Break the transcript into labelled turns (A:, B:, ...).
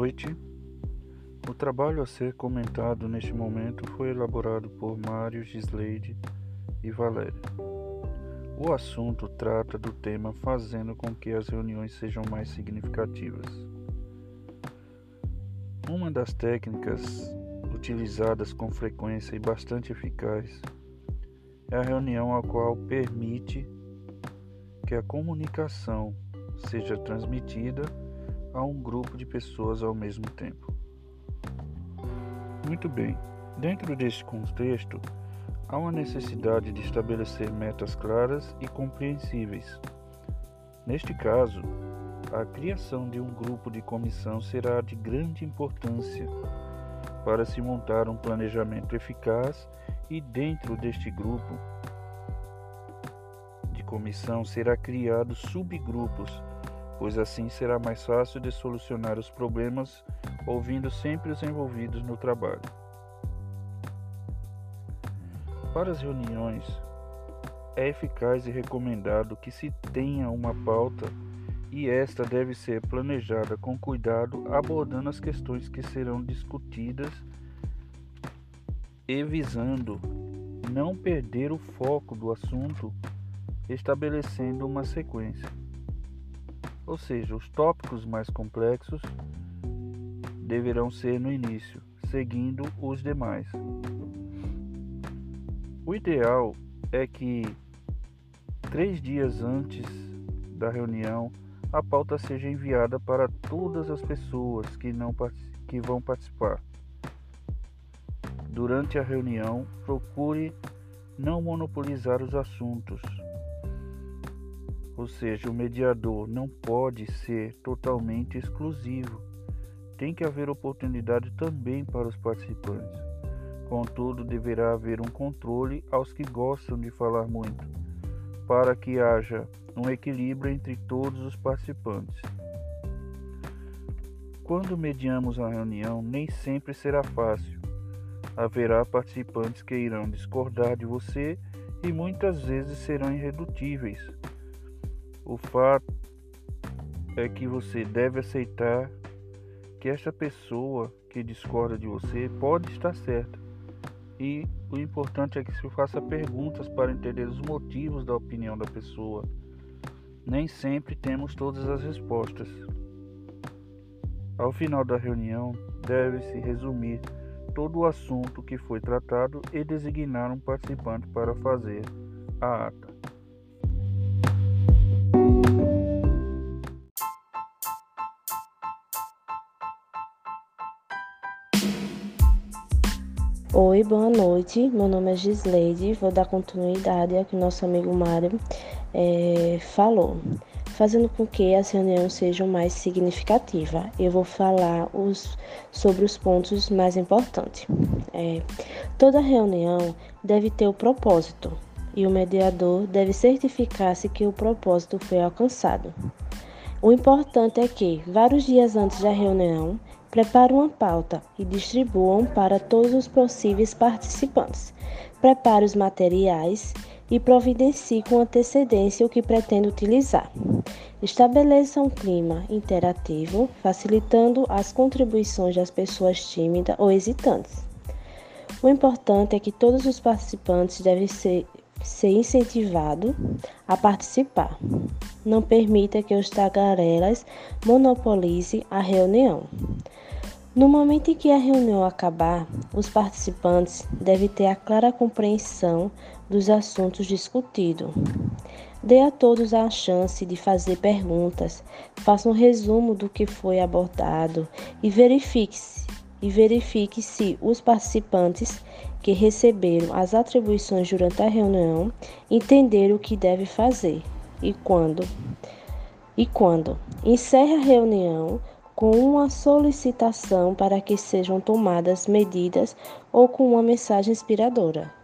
A: noite. O trabalho a ser comentado neste momento foi elaborado por Mário Gisleide e Valéria. O assunto trata do tema fazendo com que as reuniões sejam mais significativas. Uma das técnicas utilizadas com frequência e bastante eficaz é a reunião a qual permite que a comunicação seja transmitida a um grupo de pessoas ao mesmo tempo. Muito bem, dentro deste contexto, há uma necessidade de estabelecer metas claras e compreensíveis. Neste caso, a criação de um grupo de comissão será de grande importância para se montar um planejamento eficaz e dentro deste grupo de comissão será criado subgrupos pois assim será mais fácil de solucionar os problemas ouvindo sempre os envolvidos no trabalho. Para as reuniões, é eficaz e recomendado que se tenha uma pauta e esta deve ser planejada com cuidado, abordando as questões que serão discutidas e visando não perder o foco do assunto, estabelecendo uma sequência ou seja, os tópicos mais complexos deverão ser no início, seguindo os demais. O ideal é que três dias antes da reunião a pauta seja enviada para todas as pessoas que, não, que vão participar. Durante a reunião, procure não monopolizar os assuntos ou seja, o mediador não pode ser totalmente exclusivo. Tem que haver oportunidade também para os participantes. Contudo, deverá haver um controle aos que gostam de falar muito, para que haja um equilíbrio entre todos os participantes. Quando mediamos a reunião, nem sempre será fácil. Haverá participantes que irão discordar de você e muitas vezes serão irredutíveis o fato é que você deve aceitar que esta pessoa que discorda de você pode estar certa. E o importante é que se faça perguntas para entender os motivos da opinião da pessoa. Nem sempre temos todas as respostas. Ao final da reunião, deve-se resumir todo o assunto que foi tratado e designar um participante para fazer a ata.
B: Oi, boa noite. Meu nome é Gisleide. Vou dar continuidade ao que nosso amigo Mário é, falou, fazendo com que as reuniões sejam mais significativas. Eu vou falar os, sobre os pontos mais importantes. É, toda reunião deve ter o propósito e o mediador deve certificar-se que o propósito foi alcançado. O importante é que, vários dias antes da reunião, Prepare uma pauta e distribuam para todos os possíveis participantes. Prepare os materiais e providencie com antecedência o que pretende utilizar. Estabeleça um clima interativo, facilitando as contribuições das pessoas tímidas ou hesitantes. O importante é que todos os participantes devem ser, ser incentivados a participar. Não permita que os tagarelas monopolizem a reunião. No momento em que a reunião acabar, os participantes devem ter a clara compreensão dos assuntos discutidos. Dê a todos a chance de fazer perguntas, faça um resumo do que foi abordado e verifique se, e verifique se os participantes que receberam as atribuições durante a reunião entenderam o que deve fazer e quando. E quando encerre a reunião, com uma solicitação para que sejam tomadas medidas ou com uma mensagem inspiradora.